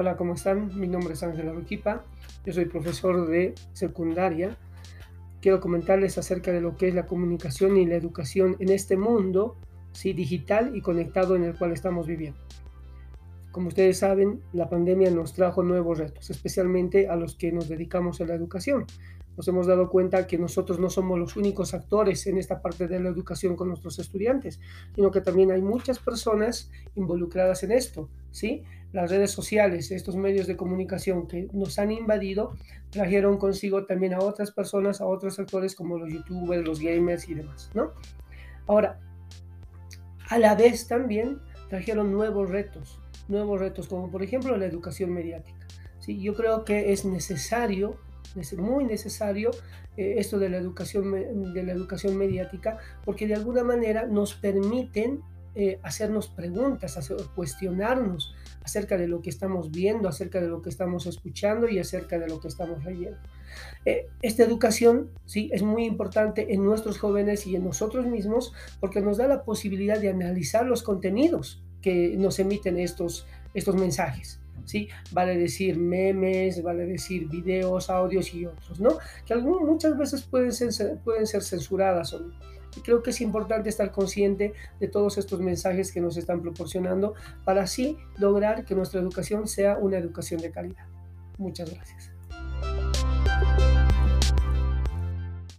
Hola, ¿cómo están? Mi nombre es Ángel Aruquipa, yo soy profesor de secundaria. Quiero comentarles acerca de lo que es la comunicación y la educación en este mundo ¿sí? digital y conectado en el cual estamos viviendo. Como ustedes saben, la pandemia nos trajo nuevos retos, especialmente a los que nos dedicamos a la educación. Nos hemos dado cuenta que nosotros no somos los únicos actores en esta parte de la educación con nuestros estudiantes, sino que también hay muchas personas involucradas en esto, ¿sí? Las redes sociales, estos medios de comunicación que nos han invadido, trajeron consigo también a otras personas, a otros actores como los youtubers, los gamers y demás, ¿no? Ahora, a la vez también trajeron nuevos retos, nuevos retos, como por ejemplo la educación mediática. ¿sí? Yo creo que es necesario, es muy necesario eh, esto de la, educación, de la educación mediática, porque de alguna manera nos permiten eh, hacernos preguntas, hacer, cuestionarnos acerca de lo que estamos viendo, acerca de lo que estamos escuchando y acerca de lo que estamos leyendo. Eh, esta educación sí es muy importante en nuestros jóvenes y en nosotros mismos porque nos da la posibilidad de analizar los contenidos que nos emiten estos, estos mensajes. ¿sí? Vale decir memes, vale decir videos, audios y otros, ¿no? Que algunas, muchas veces pueden ser, pueden ser censuradas o Y creo que es importante estar consciente de todos estos mensajes que nos están proporcionando para así lograr que nuestra educación sea una educación de calidad. Muchas gracias.